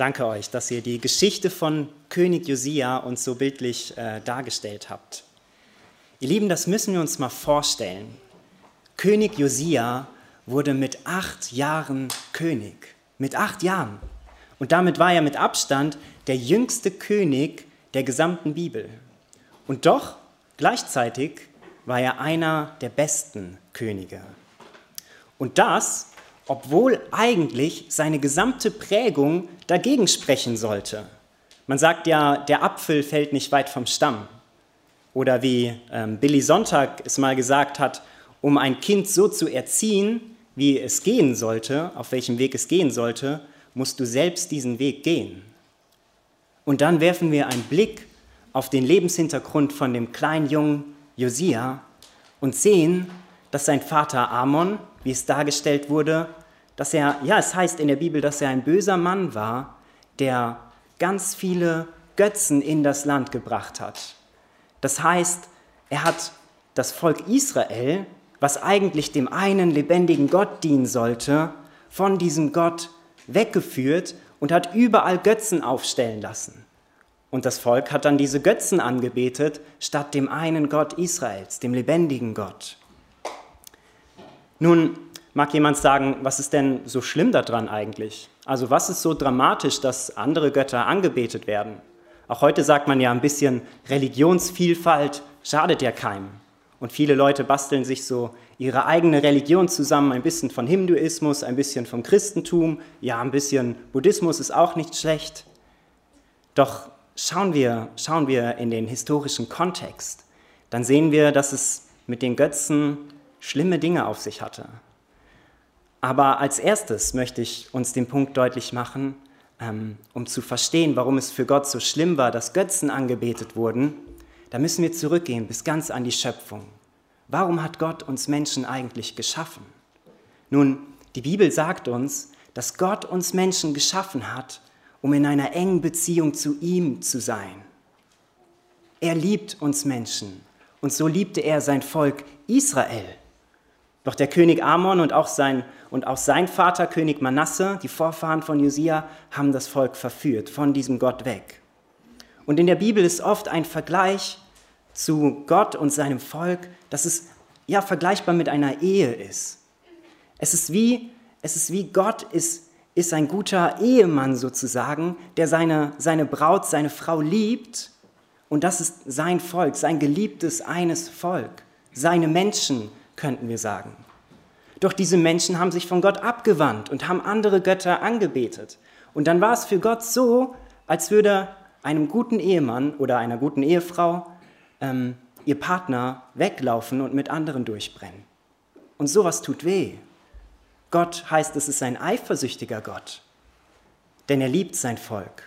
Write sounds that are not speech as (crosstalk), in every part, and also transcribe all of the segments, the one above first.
danke euch, dass ihr die Geschichte von König Josia uns so bildlich äh, dargestellt habt. Ihr Lieben, das müssen wir uns mal vorstellen. König Josia wurde mit acht Jahren König. Mit acht Jahren. Und damit war er mit Abstand der jüngste König der gesamten Bibel. Und doch gleichzeitig war er einer der besten Könige. Und das, obwohl eigentlich seine gesamte Prägung dagegen sprechen sollte. Man sagt ja, der Apfel fällt nicht weit vom Stamm. Oder wie ähm, Billy Sonntag es mal gesagt hat, um ein Kind so zu erziehen, wie es gehen sollte, auf welchem Weg es gehen sollte, musst du selbst diesen Weg gehen. Und dann werfen wir einen Blick auf den Lebenshintergrund von dem kleinen jungen Josia und sehen, dass sein Vater Amon, wie es dargestellt wurde, dass er, ja, es heißt in der Bibel, dass er ein böser Mann war, der ganz viele Götzen in das Land gebracht hat. Das heißt, er hat das Volk Israel was eigentlich dem einen lebendigen Gott dienen sollte, von diesem Gott weggeführt und hat überall Götzen aufstellen lassen. Und das Volk hat dann diese Götzen angebetet, statt dem einen Gott Israels, dem lebendigen Gott. Nun mag jemand sagen, was ist denn so schlimm daran eigentlich? Also was ist so dramatisch, dass andere Götter angebetet werden? Auch heute sagt man ja ein bisschen Religionsvielfalt schadet ja keinem. Und viele Leute basteln sich so ihre eigene Religion zusammen, ein bisschen von Hinduismus, ein bisschen vom Christentum, ja, ein bisschen Buddhismus ist auch nicht schlecht. Doch schauen wir, schauen wir in den historischen Kontext, dann sehen wir, dass es mit den Götzen schlimme Dinge auf sich hatte. Aber als erstes möchte ich uns den Punkt deutlich machen, ähm, um zu verstehen, warum es für Gott so schlimm war, dass Götzen angebetet wurden, da müssen wir zurückgehen bis ganz an die Schöpfung. Warum hat Gott uns Menschen eigentlich geschaffen? Nun, die Bibel sagt uns, dass Gott uns Menschen geschaffen hat, um in einer engen Beziehung zu ihm zu sein. Er liebt uns Menschen und so liebte er sein Volk Israel. Doch der König Amon und auch sein, und auch sein Vater König Manasse, die Vorfahren von Josia, haben das Volk verführt, von diesem Gott weg. Und in der Bibel ist oft ein Vergleich zu Gott und seinem Volk, dass es ja vergleichbar mit einer Ehe ist. Es ist wie, es ist wie Gott ist, ist ein guter Ehemann sozusagen, der seine, seine Braut, seine Frau liebt. Und das ist sein Volk, sein geliebtes eines Volk, seine Menschen, könnten wir sagen. Doch diese Menschen haben sich von Gott abgewandt und haben andere Götter angebetet. Und dann war es für Gott so, als würde einem guten Ehemann oder einer guten Ehefrau ähm, ihr Partner weglaufen und mit anderen durchbrennen. Und sowas tut weh. Gott heißt, es ist ein eifersüchtiger Gott, denn er liebt sein Volk.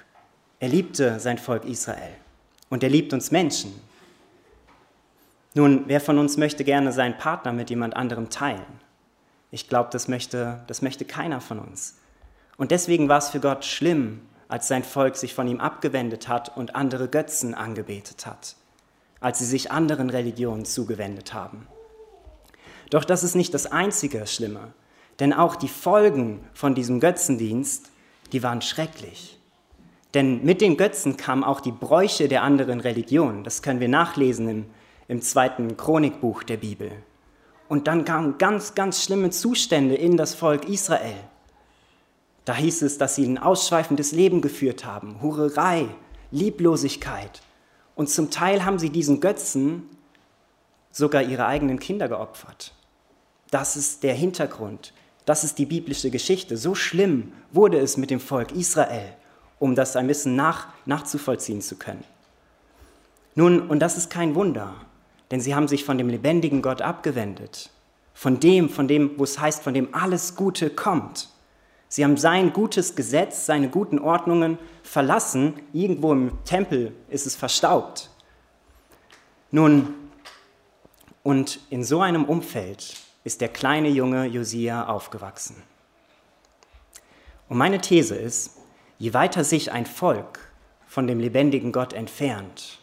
Er liebte sein Volk Israel und er liebt uns Menschen. Nun, wer von uns möchte gerne seinen Partner mit jemand anderem teilen? Ich glaube, das möchte, das möchte keiner von uns. Und deswegen war es für Gott schlimm, als sein Volk sich von ihm abgewendet hat und andere Götzen angebetet hat als sie sich anderen Religionen zugewendet haben. Doch das ist nicht das einzige Schlimme, denn auch die Folgen von diesem Götzendienst, die waren schrecklich. Denn mit den Götzen kamen auch die Bräuche der anderen Religionen. Das können wir nachlesen im, im zweiten Chronikbuch der Bibel. Und dann kamen ganz, ganz schlimme Zustände in das Volk Israel. Da hieß es, dass sie ein ausschweifendes Leben geführt haben, Hurerei, Lieblosigkeit, und zum Teil haben sie diesen Götzen sogar ihre eigenen Kinder geopfert. Das ist der Hintergrund. Das ist die biblische Geschichte. So schlimm wurde es mit dem Volk Israel, um das ein bisschen nach, nachzuvollziehen zu können. Nun, und das ist kein Wunder, denn sie haben sich von dem lebendigen Gott abgewendet. Von dem, von dem, wo es heißt, von dem alles Gute kommt. Sie haben sein gutes Gesetz, seine guten Ordnungen verlassen. Irgendwo im Tempel ist es verstaubt. Nun, und in so einem Umfeld ist der kleine junge Josia aufgewachsen. Und meine These ist, je weiter sich ein Volk von dem lebendigen Gott entfernt,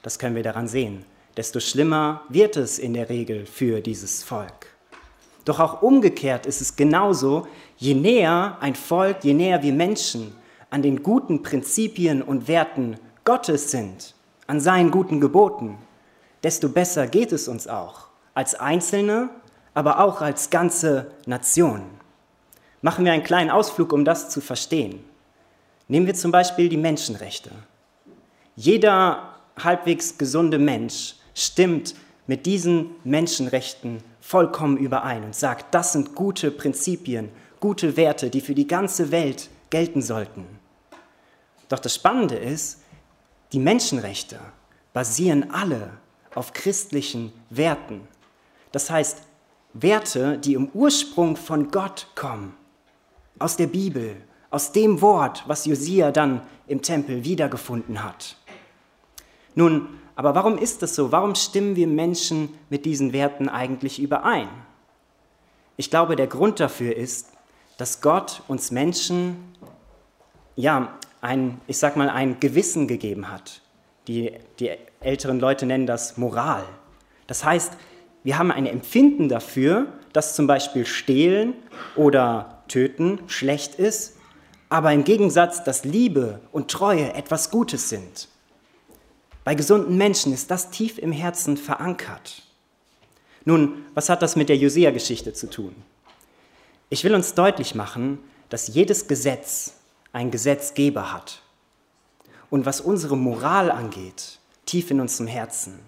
das können wir daran sehen, desto schlimmer wird es in der Regel für dieses Volk. Doch auch umgekehrt ist es genauso, je näher ein Volk, je näher wir Menschen an den guten Prinzipien und Werten Gottes sind, an seinen guten Geboten, desto besser geht es uns auch, als Einzelne, aber auch als ganze Nation. Machen wir einen kleinen Ausflug, um das zu verstehen. Nehmen wir zum Beispiel die Menschenrechte. Jeder halbwegs gesunde Mensch stimmt mit diesen Menschenrechten vollkommen überein und sagt, das sind gute Prinzipien, gute Werte, die für die ganze Welt gelten sollten. Doch das Spannende ist, die Menschenrechte basieren alle auf christlichen Werten. Das heißt, Werte, die im Ursprung von Gott kommen, aus der Bibel, aus dem Wort, was Josia dann im Tempel wiedergefunden hat. Nun, aber warum ist das so? Warum stimmen wir Menschen mit diesen Werten eigentlich überein? Ich glaube, der Grund dafür ist, dass Gott uns Menschen ja ein, ich sag mal, ein Gewissen gegeben hat. Die, die älteren Leute nennen das Moral. Das heißt, wir haben ein Empfinden dafür, dass zum Beispiel Stehlen oder Töten schlecht ist, aber im Gegensatz, dass Liebe und Treue etwas Gutes sind. Bei gesunden Menschen ist das tief im Herzen verankert. Nun, was hat das mit der Josia-Geschichte zu tun? Ich will uns deutlich machen, dass jedes Gesetz einen Gesetzgeber hat. Und was unsere Moral angeht, tief in unserem Herzen,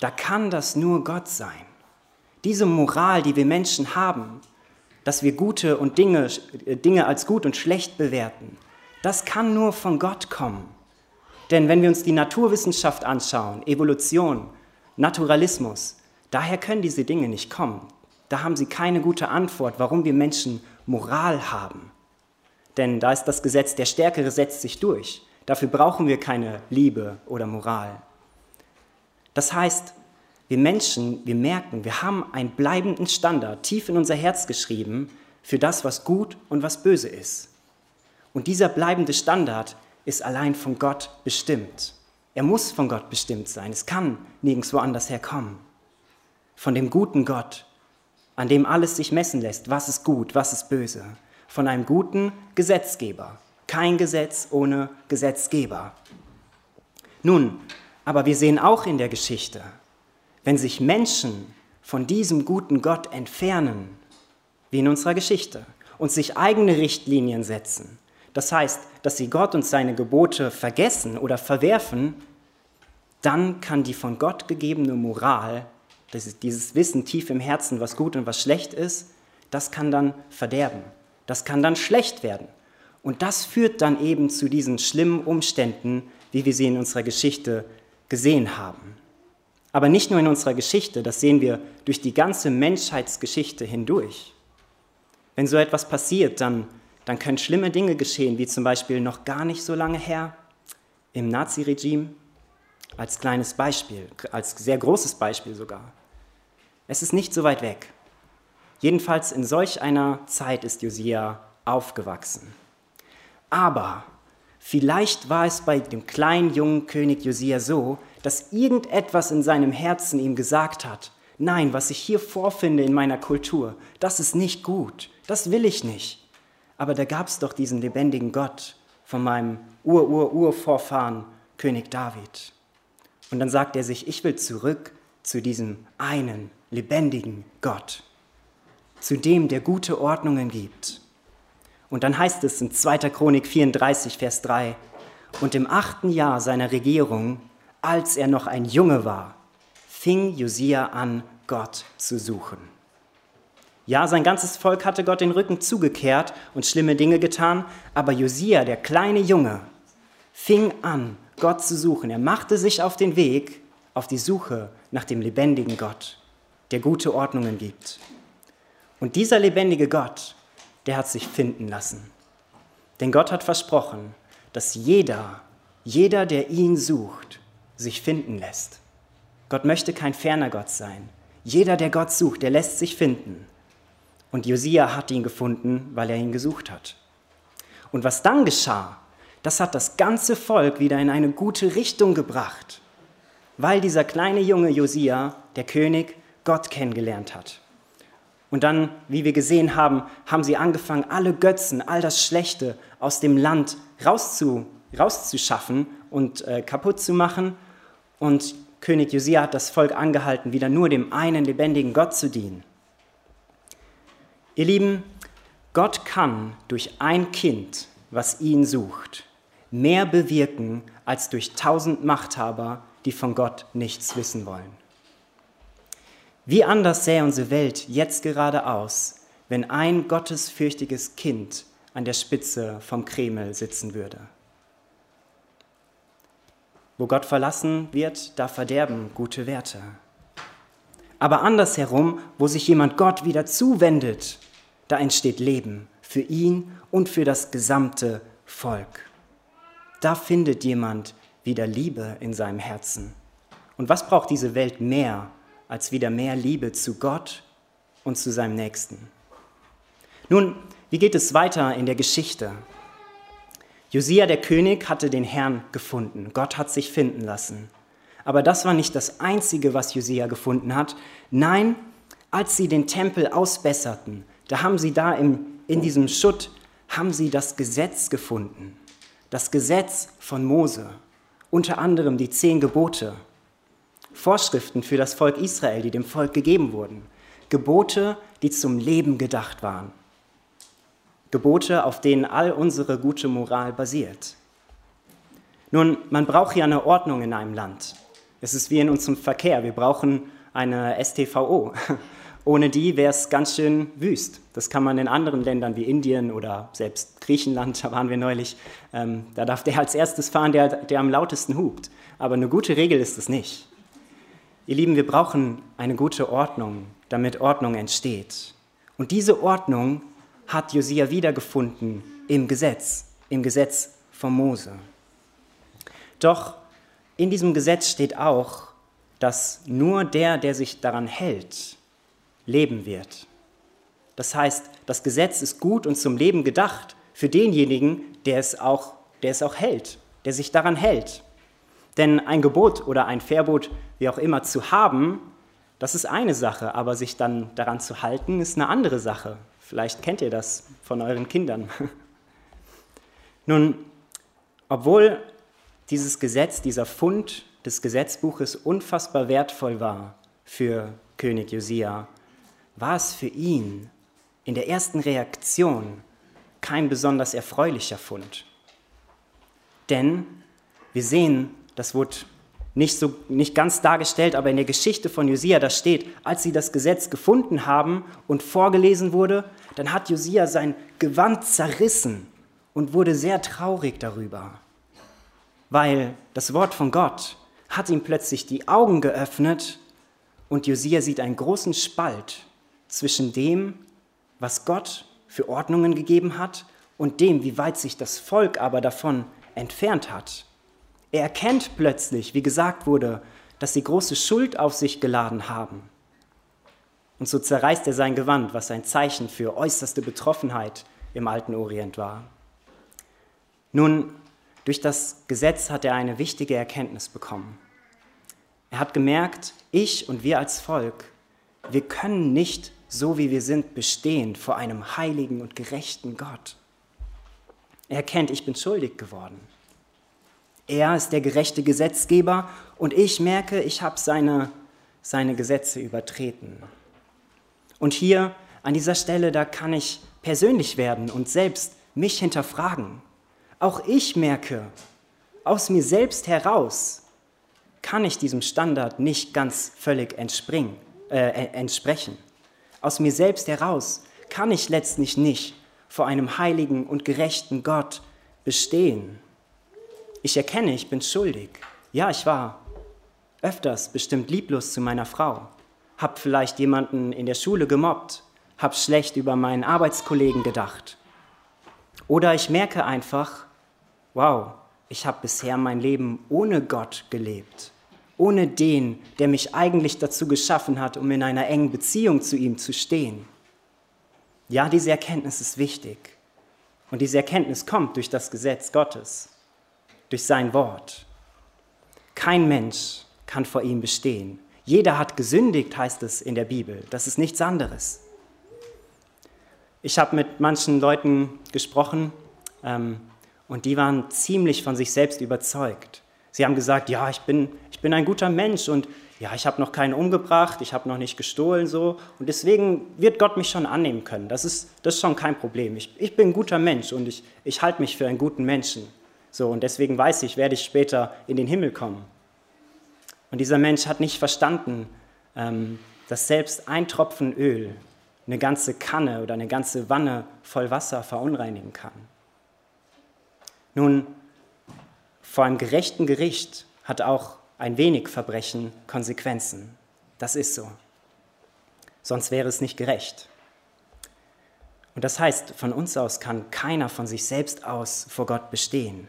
da kann das nur Gott sein. Diese Moral, die wir Menschen haben, dass wir gute und Dinge, äh, Dinge als gut und schlecht bewerten, das kann nur von Gott kommen. Denn wenn wir uns die Naturwissenschaft anschauen, Evolution, Naturalismus, daher können diese Dinge nicht kommen. Da haben sie keine gute Antwort, warum wir Menschen Moral haben. Denn da ist das Gesetz, der Stärkere setzt sich durch. Dafür brauchen wir keine Liebe oder Moral. Das heißt, wir Menschen, wir merken, wir haben einen bleibenden Standard tief in unser Herz geschrieben für das, was gut und was böse ist. Und dieser bleibende Standard ist allein von Gott bestimmt. Er muss von Gott bestimmt sein. Es kann nirgendwo anders herkommen. Von dem guten Gott, an dem alles sich messen lässt, was ist gut, was ist böse. Von einem guten Gesetzgeber. Kein Gesetz ohne Gesetzgeber. Nun, aber wir sehen auch in der Geschichte, wenn sich Menschen von diesem guten Gott entfernen, wie in unserer Geschichte, und sich eigene Richtlinien setzen, das heißt, dass sie Gott und seine Gebote vergessen oder verwerfen, dann kann die von Gott gegebene Moral, dieses Wissen tief im Herzen, was gut und was schlecht ist, das kann dann verderben. Das kann dann schlecht werden. Und das führt dann eben zu diesen schlimmen Umständen, wie wir sie in unserer Geschichte gesehen haben. Aber nicht nur in unserer Geschichte, das sehen wir durch die ganze Menschheitsgeschichte hindurch. Wenn so etwas passiert, dann dann können schlimme Dinge geschehen, wie zum Beispiel noch gar nicht so lange her im Naziregime, als kleines Beispiel, als sehr großes Beispiel sogar. Es ist nicht so weit weg. Jedenfalls in solch einer Zeit ist Josia aufgewachsen. Aber vielleicht war es bei dem kleinen jungen König Josia so, dass irgendetwas in seinem Herzen ihm gesagt hat, nein, was ich hier vorfinde in meiner Kultur, das ist nicht gut, das will ich nicht aber da gab es doch diesen lebendigen Gott von meinem Ur-Ur-Urvorfahren König David. Und dann sagt er sich, ich will zurück zu diesem einen lebendigen Gott, zu dem, der gute Ordnungen gibt. Und dann heißt es in 2. Chronik 34, Vers 3, und im achten Jahr seiner Regierung, als er noch ein Junge war, fing Josia an, Gott zu suchen. Ja, sein ganzes Volk hatte Gott den Rücken zugekehrt und schlimme Dinge getan, aber Josia, der kleine Junge, fing an, Gott zu suchen. Er machte sich auf den Weg, auf die Suche nach dem lebendigen Gott, der gute Ordnungen gibt. Und dieser lebendige Gott, der hat sich finden lassen. Denn Gott hat versprochen, dass jeder, jeder, der ihn sucht, sich finden lässt. Gott möchte kein ferner Gott sein. Jeder, der Gott sucht, der lässt sich finden. Und Josia hat ihn gefunden, weil er ihn gesucht hat. Und was dann geschah, das hat das ganze Volk wieder in eine gute Richtung gebracht, weil dieser kleine junge Josia, der König, Gott kennengelernt hat. Und dann, wie wir gesehen haben, haben sie angefangen, alle Götzen, all das Schlechte aus dem Land rauszu, rauszuschaffen und äh, kaputt zu machen. Und König Josia hat das Volk angehalten, wieder nur dem einen lebendigen Gott zu dienen. Ihr Lieben, Gott kann durch ein Kind, was ihn sucht, mehr bewirken als durch tausend Machthaber, die von Gott nichts wissen wollen. Wie anders sähe unsere Welt jetzt gerade aus, wenn ein gottesfürchtiges Kind an der Spitze vom Kreml sitzen würde. Wo Gott verlassen wird, da verderben gute Werte. Aber andersherum, wo sich jemand Gott wieder zuwendet, da entsteht Leben für ihn und für das gesamte Volk. Da findet jemand wieder Liebe in seinem Herzen. Und was braucht diese Welt mehr als wieder mehr Liebe zu Gott und zu seinem Nächsten? Nun, wie geht es weiter in der Geschichte? Josia der König hatte den Herrn gefunden. Gott hat sich finden lassen. Aber das war nicht das Einzige, was Josia gefunden hat. Nein, als sie den Tempel ausbesserten, da haben sie da im, in diesem Schutt, haben sie das Gesetz gefunden. Das Gesetz von Mose. Unter anderem die zehn Gebote. Vorschriften für das Volk Israel, die dem Volk gegeben wurden. Gebote, die zum Leben gedacht waren. Gebote, auf denen all unsere gute Moral basiert. Nun, man braucht ja eine Ordnung in einem Land. Es ist wie in unserem Verkehr. Wir brauchen eine STVO. Ohne die wäre es ganz schön wüst. Das kann man in anderen Ländern wie Indien oder selbst Griechenland, (laughs) da waren wir neulich, ähm, da darf der als erstes fahren, der, der am lautesten hupt. Aber eine gute Regel ist es nicht. Ihr Lieben, wir brauchen eine gute Ordnung, damit Ordnung entsteht. Und diese Ordnung hat Josia wiedergefunden im Gesetz, im Gesetz von Mose. Doch in diesem Gesetz steht auch, dass nur der, der sich daran hält, leben wird. Das heißt, das Gesetz ist gut und zum Leben gedacht für denjenigen, der es auch, der es auch hält, der sich daran hält. Denn ein Gebot oder ein Verbot, wie auch immer, zu haben, das ist eine Sache, aber sich dann daran zu halten, ist eine andere Sache. Vielleicht kennt ihr das von euren Kindern. (laughs) Nun, obwohl dieses Gesetz, dieser Fund des Gesetzbuches unfassbar wertvoll war für König Josia, war es für ihn in der ersten Reaktion kein besonders erfreulicher Fund. Denn wir sehen, das wurde nicht, so, nicht ganz dargestellt, aber in der Geschichte von Josia, da steht, als sie das Gesetz gefunden haben und vorgelesen wurde, dann hat Josia sein Gewand zerrissen und wurde sehr traurig darüber, weil das Wort von Gott hat ihm plötzlich die Augen geöffnet und Josia sieht einen großen Spalt zwischen dem, was Gott für Ordnungen gegeben hat und dem, wie weit sich das Volk aber davon entfernt hat. Er erkennt plötzlich, wie gesagt wurde, dass sie große Schuld auf sich geladen haben. Und so zerreißt er sein Gewand, was ein Zeichen für äußerste Betroffenheit im alten Orient war. Nun, durch das Gesetz hat er eine wichtige Erkenntnis bekommen. Er hat gemerkt, ich und wir als Volk, wir können nicht so wie wir sind, bestehen vor einem heiligen und gerechten Gott. Er erkennt, ich bin schuldig geworden. Er ist der gerechte Gesetzgeber und ich merke, ich habe seine, seine Gesetze übertreten. Und hier an dieser Stelle, da kann ich persönlich werden und selbst mich hinterfragen. Auch ich merke, aus mir selbst heraus kann ich diesem Standard nicht ganz völlig entspringen, äh, entsprechen. Aus mir selbst heraus kann ich letztlich nicht vor einem heiligen und gerechten Gott bestehen. Ich erkenne, ich bin schuldig. Ja, ich war öfters bestimmt lieblos zu meiner Frau, hab vielleicht jemanden in der Schule gemobbt, hab schlecht über meinen Arbeitskollegen gedacht. Oder ich merke einfach, wow, ich habe bisher mein Leben ohne Gott gelebt, ohne den, der mich eigentlich dazu geschaffen hat, um in einer engen Beziehung zu ihm zu stehen. Ja, diese Erkenntnis ist wichtig. Und diese Erkenntnis kommt durch das Gesetz Gottes durch sein Wort. Kein Mensch kann vor ihm bestehen. Jeder hat gesündigt, heißt es in der Bibel. Das ist nichts anderes. Ich habe mit manchen Leuten gesprochen ähm, Und die waren ziemlich von sich selbst überzeugt. Sie haben gesagt, ja, ich bin, ich bin ein guter Mensch und ja, ich habe noch keinen umgebracht, ich habe noch nicht gestohlen so und deswegen wird Gott mich schon annehmen können. Das ist, das ist schon kein Problem. Ich, ich bin ein guter Mensch und ich, ich halte mich für einen guten Menschen. So und deswegen weiß ich, werde ich später in den Himmel kommen. Und dieser Mensch hat nicht verstanden, ähm, dass selbst ein Tropfen Öl eine ganze Kanne oder eine ganze Wanne voll Wasser verunreinigen kann. Nun, vor einem gerechten Gericht hat auch ein wenig Verbrechen Konsequenzen. Das ist so. Sonst wäre es nicht gerecht. Und das heißt, von uns aus kann keiner von sich selbst aus vor Gott bestehen.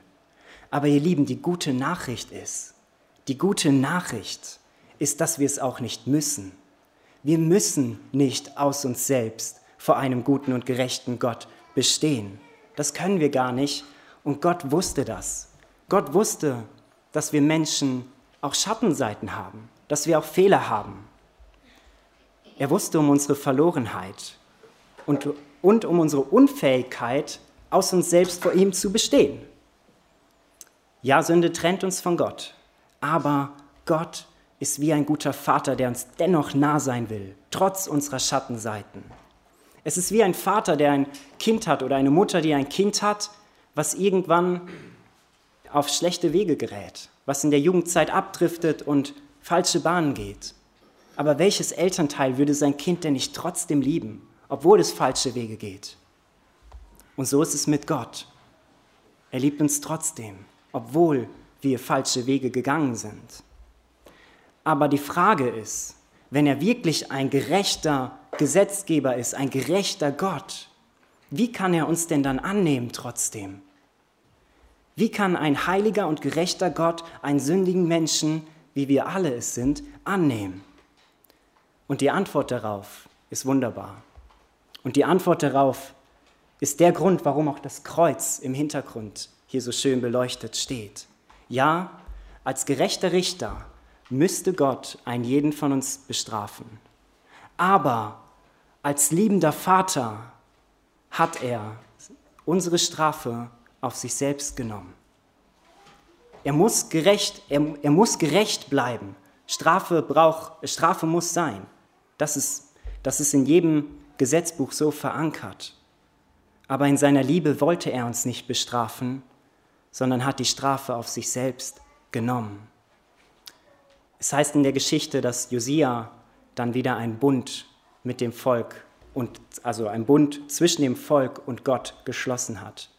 Aber ihr Lieben, die gute Nachricht ist, die gute Nachricht ist, dass wir es auch nicht müssen. Wir müssen nicht aus uns selbst vor einem guten und gerechten Gott bestehen. Das können wir gar nicht. Und Gott wusste das. Gott wusste, dass wir Menschen auch Schattenseiten haben, dass wir auch Fehler haben. Er wusste um unsere Verlorenheit und, und um unsere Unfähigkeit, aus uns selbst vor ihm zu bestehen. Ja, Sünde trennt uns von Gott, aber Gott ist wie ein guter Vater, der uns dennoch nah sein will, trotz unserer Schattenseiten. Es ist wie ein Vater, der ein Kind hat oder eine Mutter, die ein Kind hat, was irgendwann auf schlechte Wege gerät, was in der Jugendzeit abdriftet und falsche Bahnen geht. Aber welches Elternteil würde sein Kind denn nicht trotzdem lieben, obwohl es falsche Wege geht? Und so ist es mit Gott. Er liebt uns trotzdem, obwohl wir falsche Wege gegangen sind. Aber die Frage ist, wenn er wirklich ein gerechter Gesetzgeber ist, ein gerechter Gott, wie kann er uns denn dann annehmen trotzdem? Wie kann ein heiliger und gerechter Gott einen sündigen Menschen, wie wir alle es sind, annehmen? Und die Antwort darauf ist wunderbar. Und die Antwort darauf ist der Grund, warum auch das Kreuz im Hintergrund hier so schön beleuchtet steht. Ja, als gerechter Richter müsste Gott einen jeden von uns bestrafen. Aber als liebender Vater hat er unsere Strafe auf sich selbst genommen. Er muss gerecht, er, er muss gerecht bleiben. Strafe, braucht, Strafe muss sein. Das ist, das ist in jedem Gesetzbuch so verankert. Aber in seiner Liebe wollte er uns nicht bestrafen, sondern hat die Strafe auf sich selbst genommen. Es heißt in der Geschichte, dass Josia dann wieder einen Bund mit dem Volk und also einen Bund zwischen dem Volk und Gott geschlossen hat.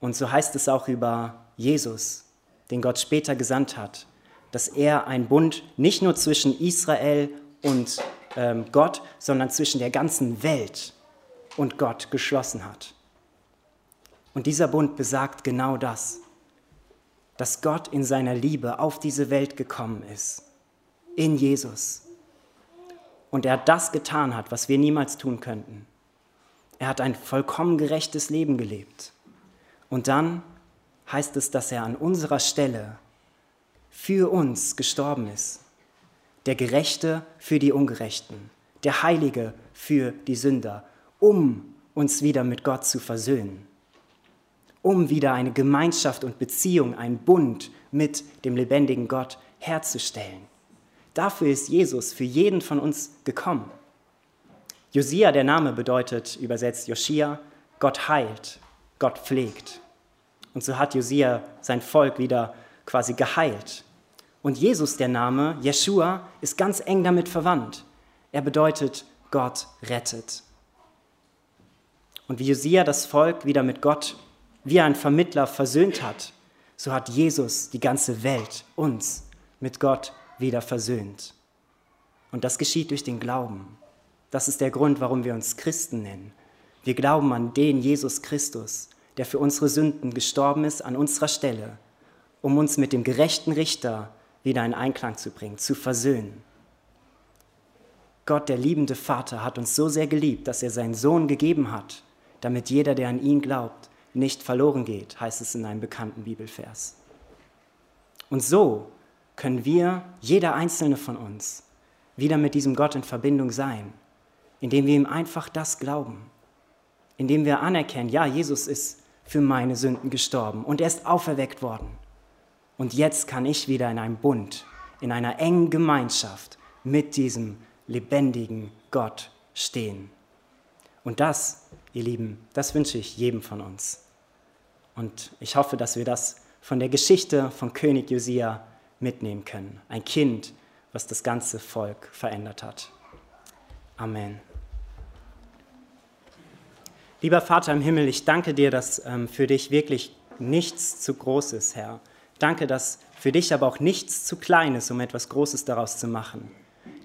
Und so heißt es auch über Jesus, den Gott später gesandt hat, dass er einen Bund nicht nur zwischen Israel und ähm, Gott, sondern zwischen der ganzen Welt und Gott geschlossen hat. Und dieser Bund besagt genau das, dass Gott in seiner Liebe auf diese Welt gekommen ist, in Jesus. Und er das getan hat, was wir niemals tun könnten. Er hat ein vollkommen gerechtes Leben gelebt. Und dann heißt es, dass er an unserer Stelle für uns gestorben ist. Der Gerechte für die Ungerechten, der Heilige für die Sünder, um uns wieder mit Gott zu versöhnen, um wieder eine Gemeinschaft und Beziehung, einen Bund mit dem lebendigen Gott herzustellen. Dafür ist Jesus für jeden von uns gekommen. Josia, der Name bedeutet übersetzt Joschia, Gott heilt, Gott pflegt. Und so hat Josia sein Volk wieder quasi geheilt. Und Jesus, der Name, Jeshua, ist ganz eng damit verwandt. Er bedeutet, Gott rettet. Und wie Josia das Volk wieder mit Gott wie ein Vermittler versöhnt hat, so hat Jesus die ganze Welt, uns, mit Gott wieder versöhnt. Und das geschieht durch den Glauben. Das ist der Grund, warum wir uns Christen nennen. Wir glauben an den Jesus Christus, der für unsere Sünden gestorben ist an unserer Stelle, um uns mit dem gerechten Richter wieder in Einklang zu bringen, zu versöhnen. Gott, der liebende Vater, hat uns so sehr geliebt, dass er seinen Sohn gegeben hat, damit jeder, der an ihn glaubt, nicht verloren geht, heißt es in einem bekannten Bibelvers. Und so können wir, jeder einzelne von uns, wieder mit diesem Gott in Verbindung sein, indem wir ihm einfach das glauben, indem wir anerkennen, ja, Jesus ist für meine Sünden gestorben und er ist auferweckt worden. Und jetzt kann ich wieder in einem Bund, in einer engen Gemeinschaft mit diesem lebendigen Gott stehen. Und das, ihr Lieben, das wünsche ich jedem von uns. Und ich hoffe, dass wir das von der Geschichte von König Josia mitnehmen können. Ein Kind, was das ganze Volk verändert hat. Amen. Lieber Vater im Himmel, ich danke dir, dass ähm, für dich wirklich nichts zu groß ist, Herr. Danke, dass für dich aber auch nichts zu klein ist, um etwas Großes daraus zu machen.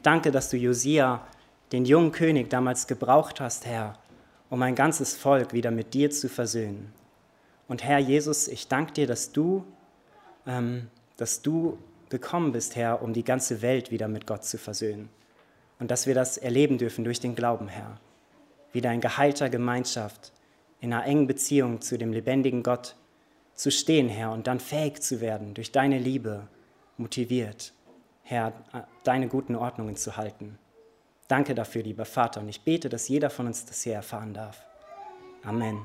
Danke, dass du Josia, den jungen König, damals gebraucht hast, Herr, um ein ganzes Volk wieder mit dir zu versöhnen. Und Herr Jesus, ich danke dir, dass du, ähm, dass du gekommen bist, Herr, um die ganze Welt wieder mit Gott zu versöhnen. Und dass wir das erleben dürfen durch den Glauben, Herr. Wieder in geheilter Gemeinschaft, in einer engen Beziehung zu dem lebendigen Gott zu stehen, Herr, und dann fähig zu werden, durch deine Liebe motiviert, Herr, deine guten Ordnungen zu halten. Danke dafür, lieber Vater, und ich bete, dass jeder von uns das hier erfahren darf. Amen.